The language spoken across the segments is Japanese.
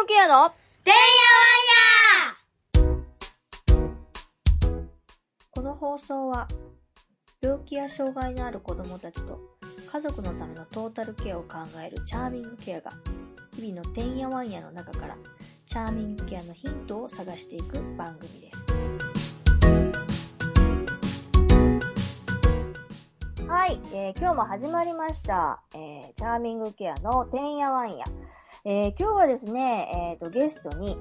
グケアのてんやわんやこの放送は病気や障害のある子供たちと家族のためのトータルケアを考えるチャーミングケアが日々のてんやわんやの中からチャーミングケアのヒントを探していく番組です。はい、えー今日も始まりました、えーチャーミングケアのてんやわんや。えー今日はですね、えーと、ゲストに、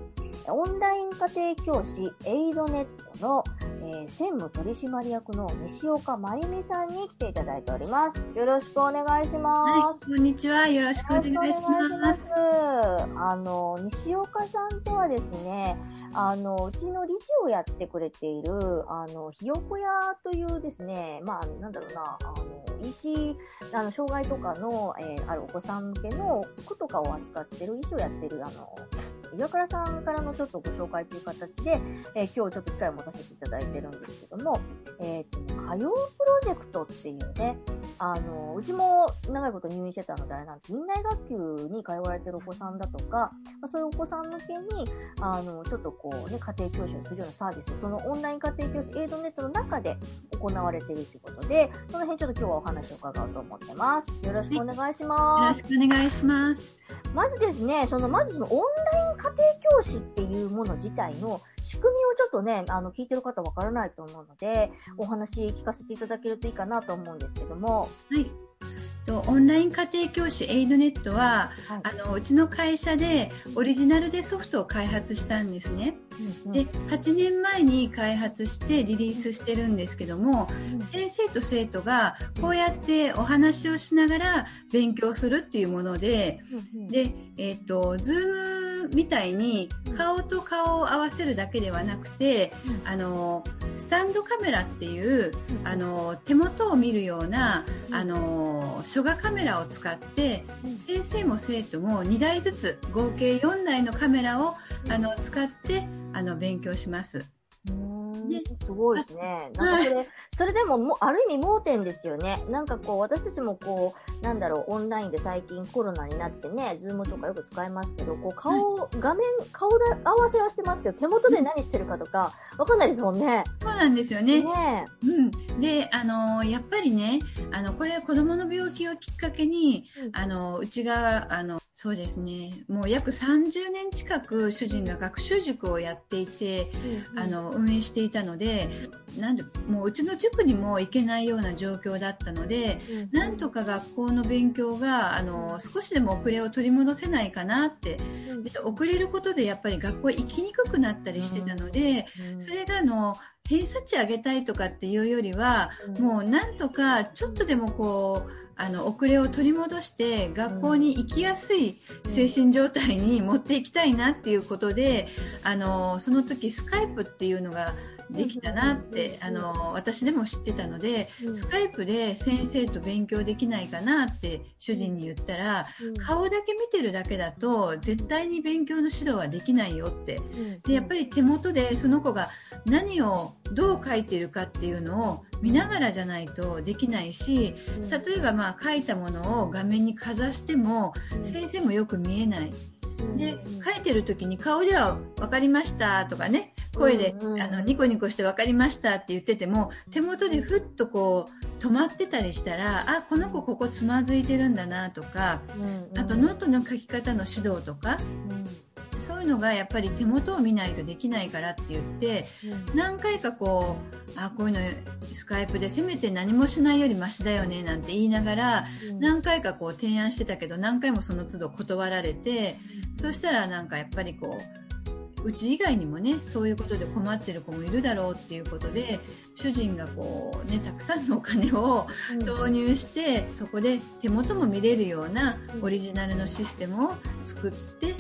オンライン家庭教師エイドネットの、えー専務取締役の西岡真由美さんに来ていただいております。よろしくお願いします。はい、こんにちは。よろしくお願いしま。ますす。あの、西岡さんとはですね、あの、うちの理事をやってくれている、あの、ひよこ屋というですね、まあ、なんだろうな、あの、医師、あの、障害とかの、えーあるお子さん向けの服とかを扱ってる、医師をやってる、あの、岩倉さんからのちょっとご紹介という形で、えー今日ちょっと機会を持たせていただいてるんですけども、えっ、と、歌謡プロジェクトっていうね、あの、うちも長いこと入院してたのであれなんです。院内学級に通われてるお子さんだとか、まあ、そういうお子さん向けに、あの、ちょっとこうね、家庭教師をするようなサービス、そのオンライン家庭教師エイドネットの中で行われているということで、その辺ちょっと今日はお話を伺おうと思ってます。よろしくお願いします。よろしくお願いします。まずですね、その、まずそのオンライン家庭教師っていうもの自体の仕組みをちょっとね、あの、聞いてる方わからないと思うので、お話聞かせていただけるといいかなと思うんですけども、はい。とオンライン家庭教師エイドネットは、はい。あのうちの会社でオリジナルでソフトを開発したんですね。うんうん。で、8年前に開発してリリースしてるんですけども、先生と生徒がこうやってお話をしながら勉強するっていうもので、うんうん。で、えっ、と、ズームみたいに顔と顔を合わせるだけではなくて、うん。あの、スタンドカメラっていう、あの、手元を見るような、うん。あの、書画カメラを使って、うん。先生も生徒も2台ずつ、合計4台のカメラを、あの、使って、あの、勉強します。ねすごいですね。なんかそれ、それでももう、ある意味盲点ですよね。なんかこう、私たちもこう、なんだろう、オンラインで最近コロナになってね、ズームとかよく使いますけど、こう、顔、画面、顔で合わせはしてますけど、手元で何してるかとか、わかんないですもんね。そうなんですよね。ねうん。で、あの、やっぱりね、あの、これは子供の病気をきっかけに、うんあの、うちが、あの、そうですね、もう約30年近く主人が学習塾をやっていて、あの、運営していたので、なんで、もううちの塾にも行けないような状況だったので、なんとか学校の勉強が、あの、少しでも遅れを取り戻せないかなって、うん。で遅れることでやっぱり学校行きにくくなったりしてたので、それがあの、偏差値上げたいとかっていうよりは、もうなんとかちょっとでもこう、あの、遅れを取り戻して学校に行きやすい精神状態に持っていきたいなっていうことで、あの、その時スカイプっていうのができたなって、あの、私でも知ってたので、うん。スカイプで先生と勉強できないかなって主人に言ったら、うん。顔だけ見てるだけだと絶対に勉強の指導はできないよって。うん。でやっぱり手元でその子が何をどう書いてるかっていうのを見ながらじゃないとできないしうん。例えばまあ書いたものを画面にかざしても先生もよく見えない。で書いてる時に顔では「分かりました」とかね声で、うんうんあのニコニコして「分かりました」って言ってても手元でふっとこう止まってたりしたらあこの子ここつまずいてるんだなとかあとノートの書き方の指導とかそういうのがやっぱり手元を見ないとできないからって言って何回かこうあこういうのスカイプでせめて何もしないよりマシだよねなんて言いながら何回かこう提案してたけど何回もその都度断られてそしたらなんかやっぱりこううち以外にもねそういうことで困ってる子もいるだろうっていうことで主人がこうねたくさんのお金を投入してそこで手元も見れるようなオリジナルのシステムを作って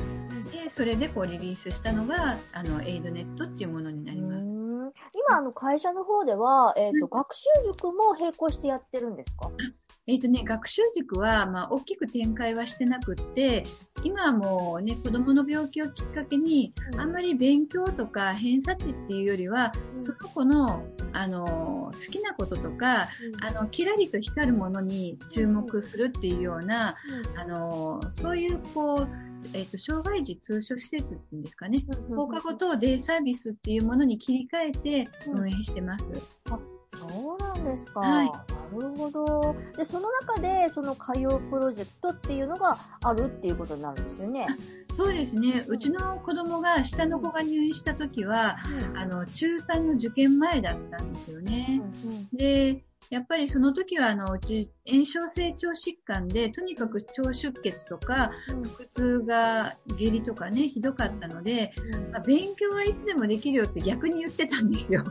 でそれでこうリリースしたのがあのエイドネットっていうものになります。うん。今、あの、会社の方では、えっ、と、学習塾も並行してやってるんですか？えっ、とね、学習塾は、まあ、大きく展開はしてなくって、今はもうね、子供の病気をきっかけに、あんまり勉強とか偏差値っていうよりは、その子の、あの、好きなこととか、あの、キラリと光るものに注目するっていうような、あの、そういう、こう、えっ、と、障害児通所施設っていうんですかね。うん。放課後等デイサービスっていうものに切り替えてうん。運営してます。そうなんですか。はいなるほど。で、その中で、その通うプロジェクトっていうのがあるっていうことになるんですよね。そうですね。うちの子供が、下の子が入院した時は、あの、中3の受験前だったんですよね。で、やっぱりその時は、あの、うち、炎症性腸疾患で、とにかく腸出血とか、腹痛が、下痢とかね、ひどかったので、まあ勉強はいつでもできるよって逆に言ってたんですよ。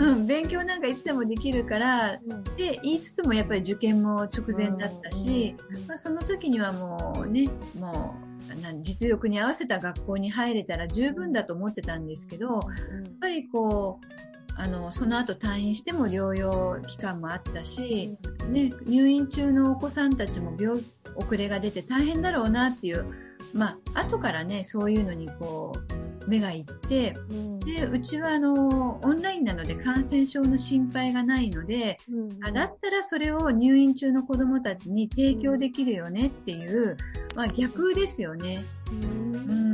うん、勉強なんかいつでもできるから、で、言いつつもやっぱり受験も直前だったし、まあ、その時にはもうね、もう、な実力に合わせた学校に入れたら十分だと思ってたんですけど、やっぱりこう、あの、その後退院しても療養期間もあったし、ね、入院中のお子さんたちも病、遅れが出て大変だろうなっていう、まあ、後からね、そういうのにこう、目がいって、で、うちはあの、オンラインなので感染症の心配がないので、あだったらそれを入院中の子供たちに提供できるよねっていう、まあ逆ですよね。うん。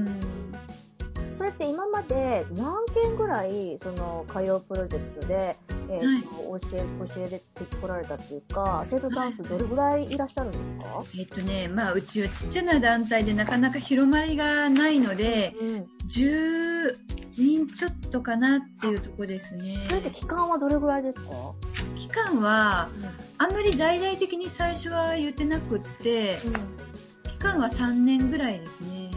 それって今まで何件ぐらいその通うプロジェクトで、えーと教え教えてこられたっていうか生徒さん数どれぐらいいらっしゃるんですか、えっとね、まあうちはちっちゃな団体でなかなか広まりがないので、うん、10人ちょっとかなっていうとこですね。それって期間はどれぐらいですか、期間は、あんまり大々的に最初は言ってなくって、期間は3年ぐらいですね。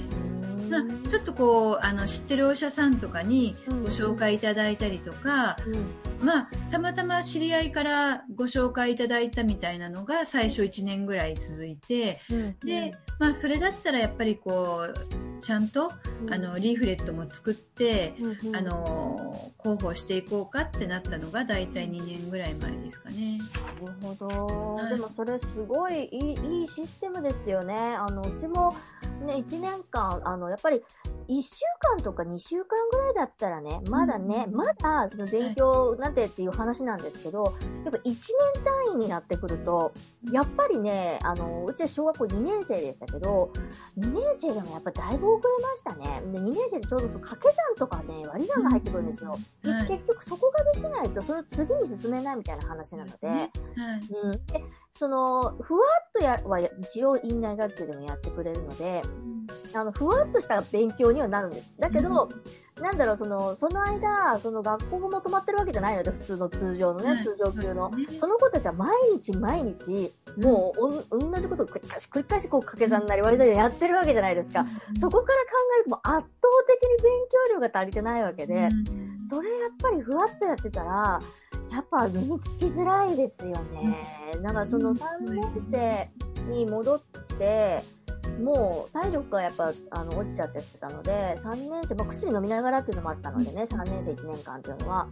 まあ、ちょっとこう、あの、知ってるお医者さんとかにご紹介いただいたりとか、まあ、たまたま知り合いからご紹介いただいたみたいなのが最初1年ぐらい続いて、で、まあ、それだったらやっぱりこう、ちゃんと、あの、リーフレットも作って、あの、広報していこうかってなったのが大体2年ぐらい前ですかね。なるほど。でもそれすごいいいいいシステムですよね。あの、うちもね、1年間、あの、やっぱり1週間とか2週間ぐらいだったらね、まだね、まだその勉強なんてっていう話なんですけど、やっぱ1年単位になってくると、やっぱりね、あの、うちは小学校2年生でしたけど、2年生でもやっぱだいぶ遅れましたね。で、2年生でちょうど掛け算とかね、割り算が入ってくるんですよ。ではい結局そこができないと、それを次に進めないみたいな話なので、はい。うん、でそのふわっとやは一応院内学級でもやってくれるのであのふわっとした勉強にはなるんです。だけど、なんだろうそのその間その学校も止まってるわけじゃないので普通の通常のね、はい。通常級の。ね。その子たちは毎日毎日、もう同じことを繰り返し繰り返しこう掛け算なり割り算なりやってるわけじゃないですか。そこから考えるともう圧倒的に勉強量が足りてないわけで、それやっぱりふわっとやってたら、やっぱ身につきづらいですよね。だからその3年生に戻って、もう体力がやっぱあの落ちちゃってたので、3年生、まあ、薬飲みながらっていうのもあったのでね、3年生1年間っていうのは、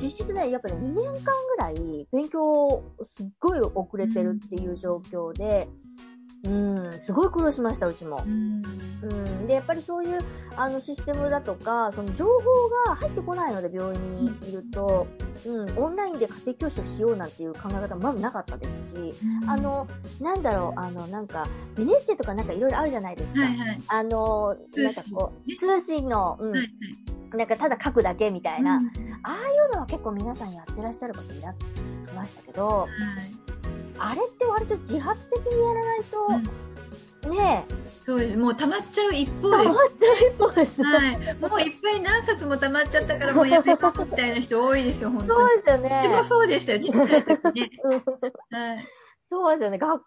実質ね、やっぱり2年間ぐらい勉強すっごい遅れてるっていう状況で、うん、すごい苦労しました、うちも。うん。うん、でやっぱりそういうあのシステムだとかその情報が入ってこないので病院にいると、うん、オンラインで家庭教師をしようなんていう考え方はまずなかったですし、あのなんだろうあのなんかベネッセとかなんかいろいろあるじゃないですか。はいはい。あのなんかこう通信の、うん。はいはい。なんかただ書くだけみたいな、うん。ああいうのは結構皆さんやってらっしゃる方いらっしゃいましたけど、はいあれって割と自発的にやらないと、ねえ、そうです。もう溜まっちゃう一方変ですわっちゃう一方です。はい。もういっぱい何冊も溜まっちゃったからもうやめようみたいな人多いですよ、本当に。そうですよね。うちもそうでしたよ、ちっちゃい時ね。うんはい。そうですよね。学校の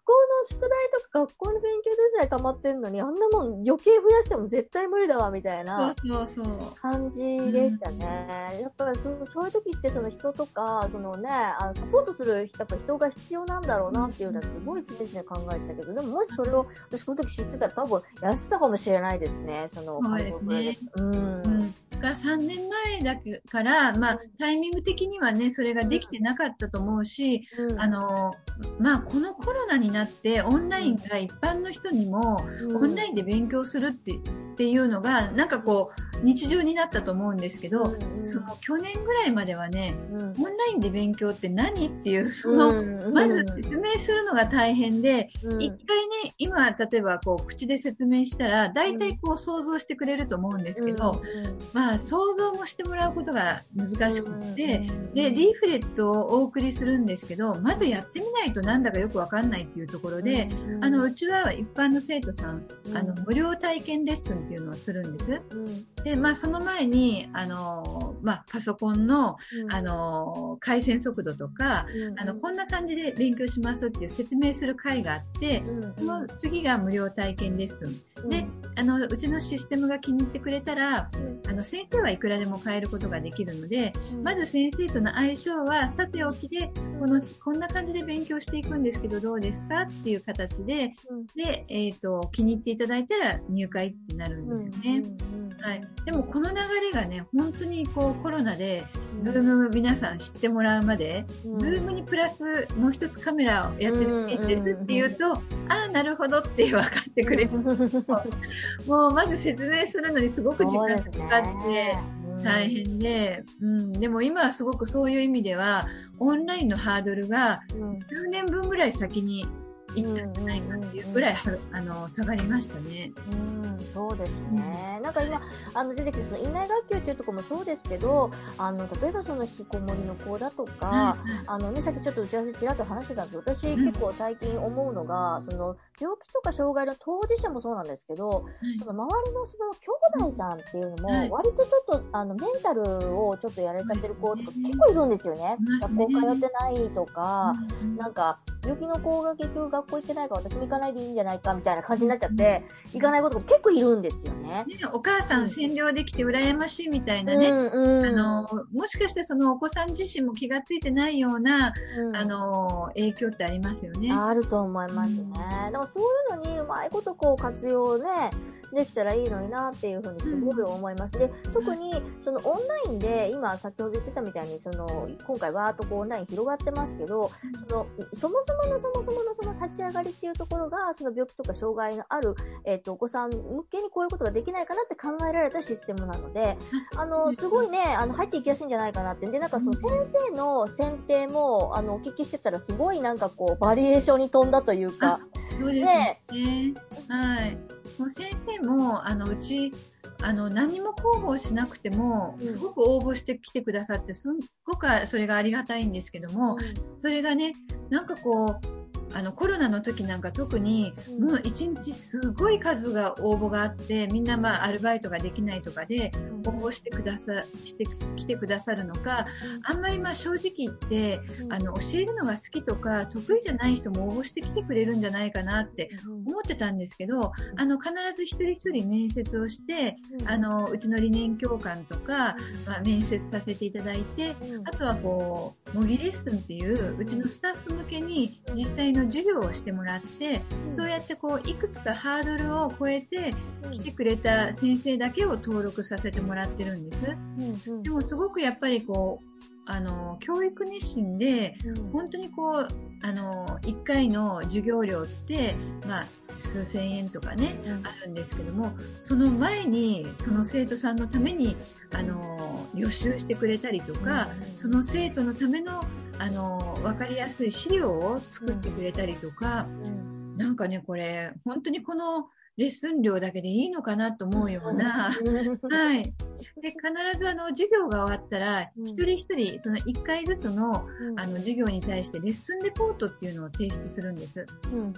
宿題とか学校の勉強でさえ溜まってんのに、あんなもん余計増やしても絶対無理だわ、みたいなそうそうそう。感じでしたね。やっぱりそうそういう時ってその人とか、そのね、あのサポートするやっぱ人が必要なんだろうなっていうのはすごい常々考えてたけど、でももしそれを私この時知ってたら多分やってたかもしれないですね。その、そうですねうん。うんが3年前だから、まあ、タイミング的にはね、それができてなかったと思うし、うん。あの、まあ、このコロナになって、オンラインが一般の人にも、オンラインで勉強するってっていうのが、なんかこう、日常になったと思うんですけど、うんうん。その去年ぐらいまではね、うん。オンラインで勉強って何っていう、その、うんまず説明するのが大変で、うん。一回ね、今、例えばこう、口で説明したら、大体こう想像してくれると思うんですけど、まあ、想像もしてもらうことが難しくって、で、リーフレットをお送りするんですけど、まずやってみないとなんだかよくわかんないっていうところで、あの、うちは一般の生徒さん、うん。あの、無料体験レッスンっていうのをするんです。うん。で、まあ、その前に、あの、まあ、パソコンの、うん。あの、回線速度とか、うんあの、こんな感じで勉強しますっていう説明する会があって、うんその次が無料体験レッスン。うん。で、あの、うちのシステムが気に入ってくれたら、うん。あの、先生はいくらでも変えることができるので、うん。まず先生との相性はさておきで、この、こんな感じで勉強していくんですけど、どうですかっていう形で、うん。で、えっ、と、気に入っていただいたら入会ってなるんですよね。はい。でもこの流れがね、本当にこうコロナで、ズーム皆さん知ってもらうまで、ズームにプラスもう一つカメラをやってるんですって言うと、ああ、なるほどって分かってくれる。もうまず説明するのにすごく時間がかかって、大変で、うん、でも今はすごくそういう意味では、オンラインのハードルが10年分ぐらい先に行ったんじゃないかっていうぐらいは、あの、下がりましたね。うん、そうですね。なんか今、あの、出てきて、その、院内学級っていうところもそうですけど、あの、例えばその、引きこもりの子だとか、あのね、さっきちょっと打ち合わせちらっと話してたんですけど、私うん。結構最近思うのが、その、病気とか障害の当事者もそうなんですけど、その周りのその兄弟さんっていうのはい。も、割とちょっと、あの、メンタルをちょっとやられちゃってる子とか結構いるんですよね。学ね。校通ってないとか、うんなんか、病気の子が結局学校行ってないから私も行かないでいいんじゃないかみたいな感じになっちゃって、行かない子とかも結構いるんですよね。ねお母さん占領できて羨ましいみたいなね、うんうんあの、もしかしてそのお子さん自身も気がついてないような、うんあの、影響ってありますよね。あると思いますね。うんだからそういうのにうまいことこう活用ね、できたらいいのになっていうふうにすごい思います。で、特にそのオンラインで今先ほど言ってたみたいにその今回わーっとこうオンライン広がってますけど、そのそもそものそもそものその立ち上がりっていうところがその病気とか障害のある、えっとお子さん向けにこういうことができないかなって考えられたシステムなので、あの、すごいね、あの、入っていきやすいんじゃないかなって。で、なんかその先生の選定も、あの、お聞きしてたら、すごいなんかこう、バリエーションに富んだというか、そうですね。はい。もう先生も、あの、うち、あの、何も広報しなくても、うん。すごく応募してきてくださって、すっごくそれがありがたいんですけども、それがね、なんかこう、あの、コロナの時なんか特に、うん。もう一日すごい数が応募があって、みんなまあアルバイトができないとかで、応募してくださ、して、来てくださるのか、あんまりまあ正直言って、あの、教えるのが好きとか、得意じゃない人も応募してきてくれるんじゃないかなって思ってたんですけど、あの、必ず一人一人面接をして、あ、の、うちの理念教官とか、まあ、面接させていただいて、あとはこう、模擬レッスンっていう、うちのスタッフ向けに実際の授業をしてもらって、そうやってこう、いくつかハードルを超えて来てくれた先生だけを登録させてもらってるんです。でもすごくやっぱりこう、あの、教育熱心で、本当にこう、あの、1回の授業料って、まあ、数千円とかね、あるんですけども、その前に、その生徒さんのために、あの、予習してくれたりとか、その生徒のための、あの、わかりやすい資料を作ってくれたりとか、なんかね、これ、本当にこのレッスン料だけでいいのかなと思うような、はい。で、必ずあの、授業が終わったら、うん。一人一人、その一回ずつの、あの、授業に対してレッスンレポートっていうのを提出するんです。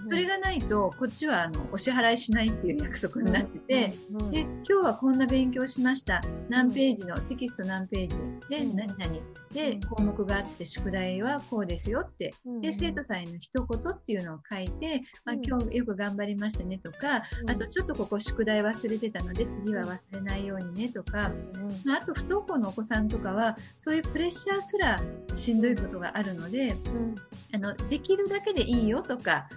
それがないと、こっちはあの、お支払いしないっていう約束になってて、で、今日はこんな勉強しました。何ページの、テキスト何ページ。で、うん。何々。で、項目があって、宿題はこうですよって。で、生徒さんへの一言っていうのを書いて、まあ、うん。今日よく頑張りましたねとか、あとちょっとここ宿題忘れてたので次は忘れないようにねとか、まあ、あと不登校のお子さんとかは、そういうプレッシャーすらしんどいことがあるので、あの、できるだけでいいよとか、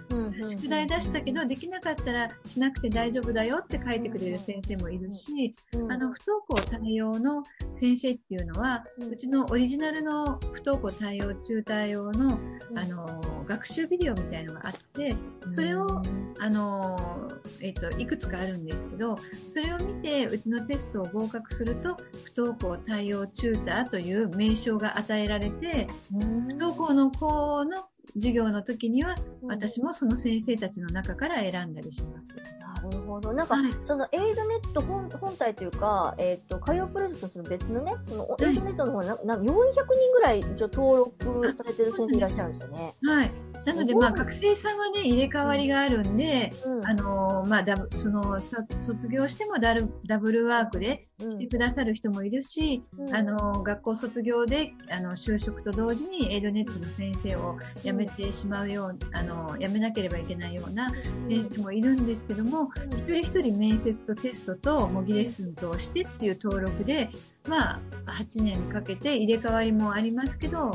宿題出したけど、できなかったらしなくて大丈夫だよって書いてくれる先生もいるし、あの、不登校対応の先生っていうのは、うちのオリジナルの不登校対応中対応の、あの、学習ビデオみたいのがあって、それを、あの、えっ、と、いくつかあるんですけど、それを見て、うちのテストを合格すると、不登校対応チューターという名称が与えられて、不登校の子の授業の時には、私もその先生たちの中から選んだりします。なるほど。なんか、はい、そのエイドネット本本体というか、えっ、ー、と、火曜プロジェクトその別のね、そのエイドネットの方にな、な400人ぐらい一応登録されてる先生いらっしゃるんですよね。はい。なので、まあ、学生さんはね、入れ替わりがあるんで、うん、あの、まあ、だその、卒業してもダルダブルワークでしてくださる人もいるし、うん、あの、学校卒業で、あの、就職と同時にエイドネットの先生を辞めてしまうよう、あの、辞めなければいけないような先生もいるんですけども、うん、一人一人面接とテストと模擬レッスンとしてっていう登録で、まあ、8年かけて入れ替わりもありますけど、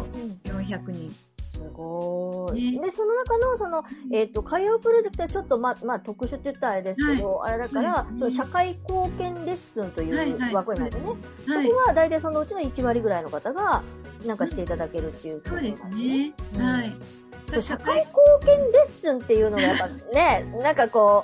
400人。すごい。ね、で、その中の、その、えっ、ー、と、海洋プロジェクトはちょっと、ま、まあ、特殊って言ったらあれですけど、はい、あれだから、はい、その社会貢献レッスンという枠なんですよね。はい、そこは大体そのうちの1割ぐらいの方が、なんかしていただけるっていう、そうですね。はい。社会貢献レッスンっていうのがやっぱね、なんかこ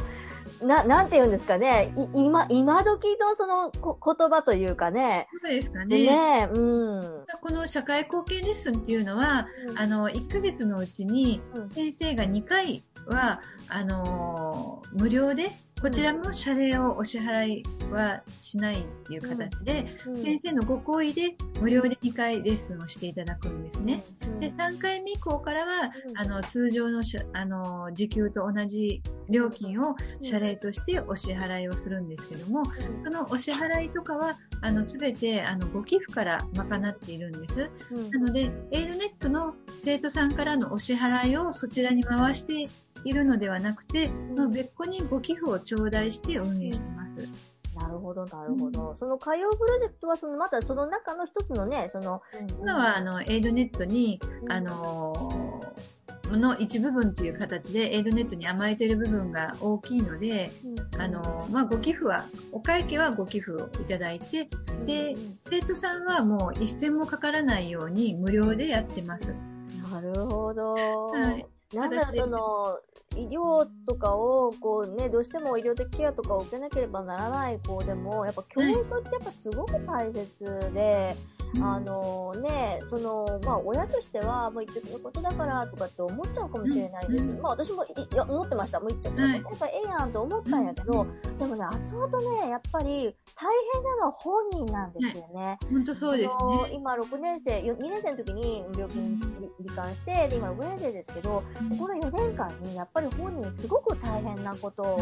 う、な、なんて言うんですかね。今、今時のそのこ言葉というかね。そうですかね。ねうん。この社会貢献レッスンっていうのは、うん、あの、1ヶ月のうちに先生が2回は、あのー、無料でこちらも謝礼をお支払いはしないっていう形で、先生のご好意で無料で2回レッスンをしていただくんですね。で、3回目以降からは、あの、通常のあの、時給と同じ料金を謝礼としてお支払いをするんですけども、そのお支払いとかは、あの、すべて、あの、ご寄付から賄っているんです。なので、エイルネットの生徒さんからのお支払いをそちらに回しているのではなくて、うん、別個にご寄付を頂戴して運営してます。なるほど、なるほど。うん、その火曜プロジェクトは、そのまたその中の一つのね、その。今は、あの、エイドネットに、あのー、の一部分という形でエイドネットに甘えている部分が大きいので、うん、あの、まあ、ご寄付は、お会計はご寄付をいただいて、で、生徒さんはもう一銭もかからないように無料でやってます。なるほど。はい。なんだろう、その、医療とかを、こうね、どうしても医療的ケアとかを受けなければならない子でも、やっぱ教育ってやっぱすごく大切で、あのね、その、まあ、親としては、もう言ってくることだからとかって思っちゃうかもしれないです。まあ、私もいや思ってました。もう言ってくることええやんと思ったんやけど、でもね、後々ね、やっぱり大変なのは本人なんですよね。本当そうですね。今6年生、2年生の時に病気に罹患して、で、今6年生ですけど、この4年間にやっぱり本人すごく大変なことを、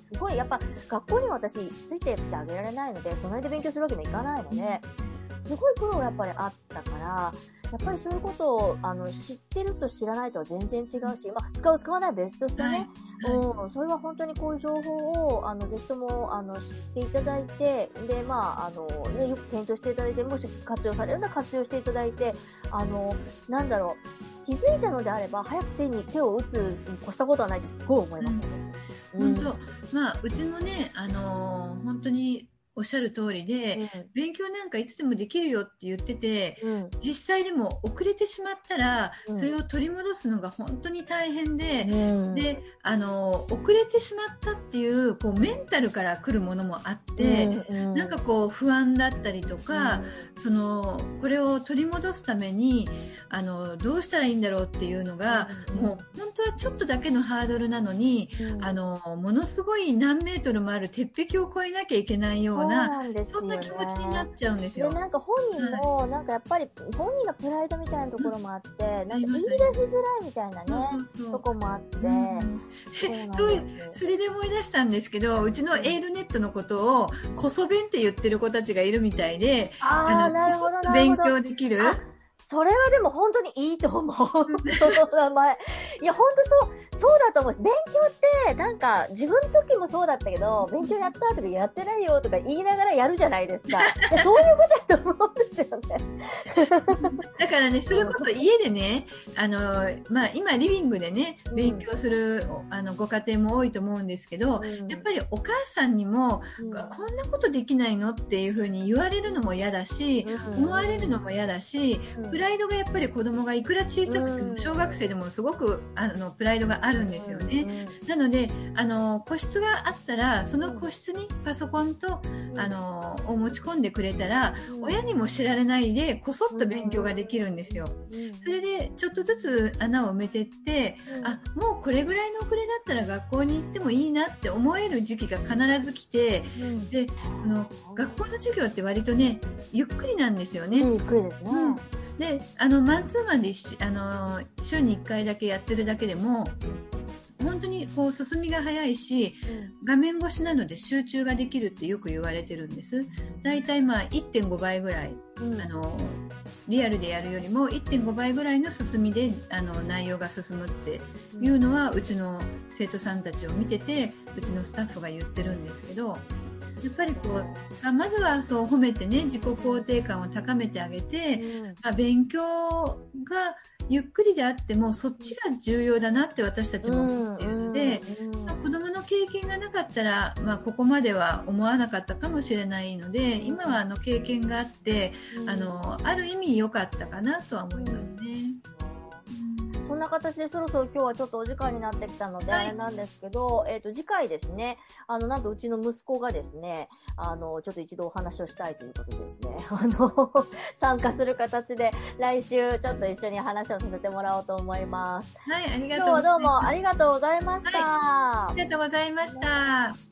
すごい、やっぱ学校には私ついてってあげられないので、隣で勉強するわけにもいかないので、すごい苦労がやっぱりあったから、やっぱりそういうことをあの知ってると知らないとは全然違うし、まあ、使う使わないは別としてね、はい。はい、うん、それは本当にこういう情報をあのぜひともあの知っていただいて、で、まあ、あの、ね、よく検討していただいて、もし活用されるなら活用していただいて、あの、なんだろう、気づいたのであれば、早く手に手を打つに越したことはないってすごい思います、うん、本当、まあ、うちもね、あのー、本当におっしゃる通りで、うん、勉強なんかいつでもできるよって言ってて、うん、実際でも遅れてしまったら、うん、それを取り戻すのが本当に大変で、で、あの、遅れてしまったっていう、こう、メンタルから来るものもあって、なんかこう、不安だったりとか、その、これを取り戻すために、あの、どうしたらいいんだろうっていうのが、もう、本当はちょっとだけのハードルなのに、あの、ものすごい何メートルもある鉄壁を越えなきゃいけないような、な、そんな気持ちになっちゃうんですよ。で、なんか本人も、なんかやっぱり本人のプライドみたいなところもあって、なんか言い出しづらいみたいなね、とこもあって、それで思い出したんですけど、うちのエイドネットのことを、こそ弁って言ってる子たちがいるみたいで、あの、勉強できる。それはでも本当にいいと思う。その名前。いや、本当そう、そうだと思うし、勉強って、なんか、自分の時もそうだったけど、勉強やったとかやってないよとか言いながらやるじゃないですか。そういうことだと思うんですよね。だからね、それこそ家でね、あの、まあ、今リビングでね、うん勉強する、あの、ご家庭も多いと思うんですけど、やっぱりお母さんにも、うんこんなことできないのっていうふうに言われるのも嫌だし、うん思われるのも嫌だし、うんプライドがやっぱり子供がいくら小さくてうん。も小学生でもすごくあのプライドがあるんですよね。なのであの個室があったらその個室にパソコンとうん。あのを持ち込んでくれたら親にも知られないでこそっと勉強ができるんですよ。それでちょっとずつ穴を埋めてってあもうこれぐらいの遅れだったら学校に行ってもいいなって思える時期が必ず来てうん。でその学校の授業って割とねゆっくりなんですよね。ゆっくりですね。うんであのマンツーマンでしあの週に1回だけやってるだけでも本当にこう進みが早いし画面越しなので集中ができるってよく言われてるんです。だいたいまあ1.5倍ぐらいうん。あのリアルでやるよりも1.5倍ぐらいの進みであの内容が進むっていうのはうちの生徒さんたちを見ててうちのスタッフが言ってるんですけどやっぱりこうあまずはそう褒めてね自己肯定感を高めてあげて、まあ、勉強がゆっくりであってもそっちが重要だなって私たちも思っているので、まあ子供の経験がなかったら、まあ、ここまでは思わなかったかもしれないので今はあの経験があってあのある意味良かったかなとは思いますんな形でそろそろ今日はちょっとお時間になってきたので、はいあれなんですけど、えっ、と、次回ですね、あの、なんとうちの息子がですね、あの、ちょっと一度お話をしたいということでですね、あの、参加する形で、来週ちょっと一緒に話をさせてもらおうと思います。はい、ありが今日とうございます。はどうもありがとうございました。ありがとうございました。